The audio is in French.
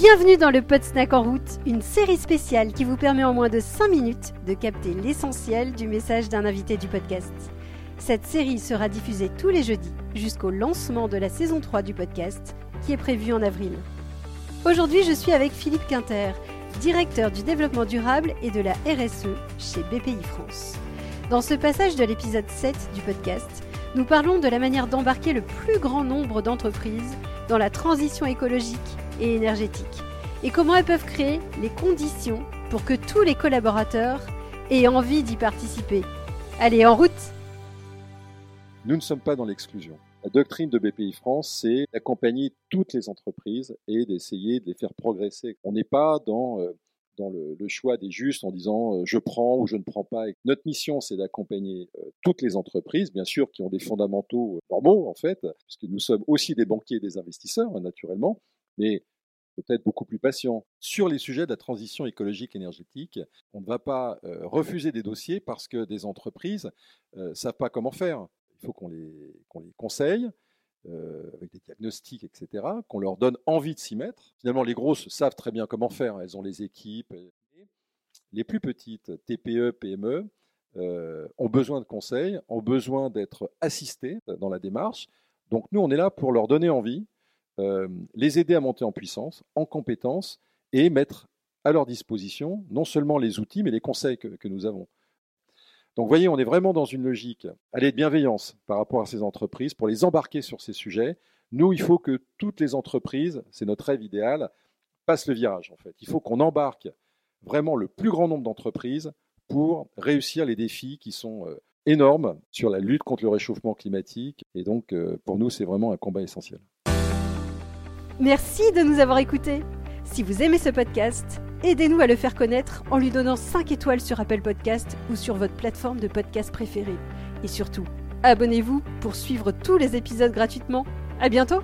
Bienvenue dans le Pod Snack en route, une série spéciale qui vous permet en moins de 5 minutes de capter l'essentiel du message d'un invité du podcast. Cette série sera diffusée tous les jeudis jusqu'au lancement de la saison 3 du podcast qui est prévu en avril. Aujourd'hui, je suis avec Philippe Quinter, directeur du développement durable et de la RSE chez BPI France. Dans ce passage de l'épisode 7 du podcast, nous parlons de la manière d'embarquer le plus grand nombre d'entreprises dans la transition écologique et énergétique et comment elles peuvent créer les conditions pour que tous les collaborateurs aient envie d'y participer. Allez, en route Nous ne sommes pas dans l'exclusion. La doctrine de BPI France, c'est d'accompagner toutes les entreprises et d'essayer de les faire progresser. On n'est pas dans, euh, dans le, choix des justes en disant euh, je prends ou je ne prends pas. Notre mission, c'est d'accompagner euh, toutes les entreprises, bien sûr, qui ont des fondamentaux normaux, en fait, puisque nous sommes aussi des banquiers et des investisseurs, naturellement, mais peut-être beaucoup plus patient. Sur les sujets de la transition écologique énergétique, on ne va pas euh, refuser des dossiers parce que des entreprises ne euh, savent pas comment faire. Il faut qu'on les, les conseille euh, avec des diagnostics, etc., qu'on leur donne envie de s'y mettre. Finalement, les grosses savent très bien comment faire, elles ont les équipes. Les plus petites, TPE, PME, ont besoin de conseils, ont besoin d'être assistées dans la démarche. Donc nous, on est là pour leur donner envie, euh, les aider à monter en puissance, en compétences et mettre à leur disposition non seulement les outils, mais les conseils que, nous avons. Donc vous voyez, on est vraiment dans une logique, aller de bienveillance par rapport à ces entreprises pour les embarquer sur ces sujets. Nous, il faut que toutes les entreprises, c'est notre rêve idéal, passent le virage en fait. Il faut qu'on embarque vraiment le plus grand nombre d'entreprises pour réussir les défis qui sont euh, énormes sur la lutte contre le réchauffement climatique. Et donc, euh, pour nous, c'est vraiment un combat essentiel. Merci de nous avoir écoutés. Si vous aimez ce podcast, aidez-nous à le faire connaître en lui donnant 5 étoiles sur Apple Podcast ou sur votre plateforme de podcast préférée. Et surtout, abonnez-vous pour suivre tous les épisodes gratuitement. À bientôt!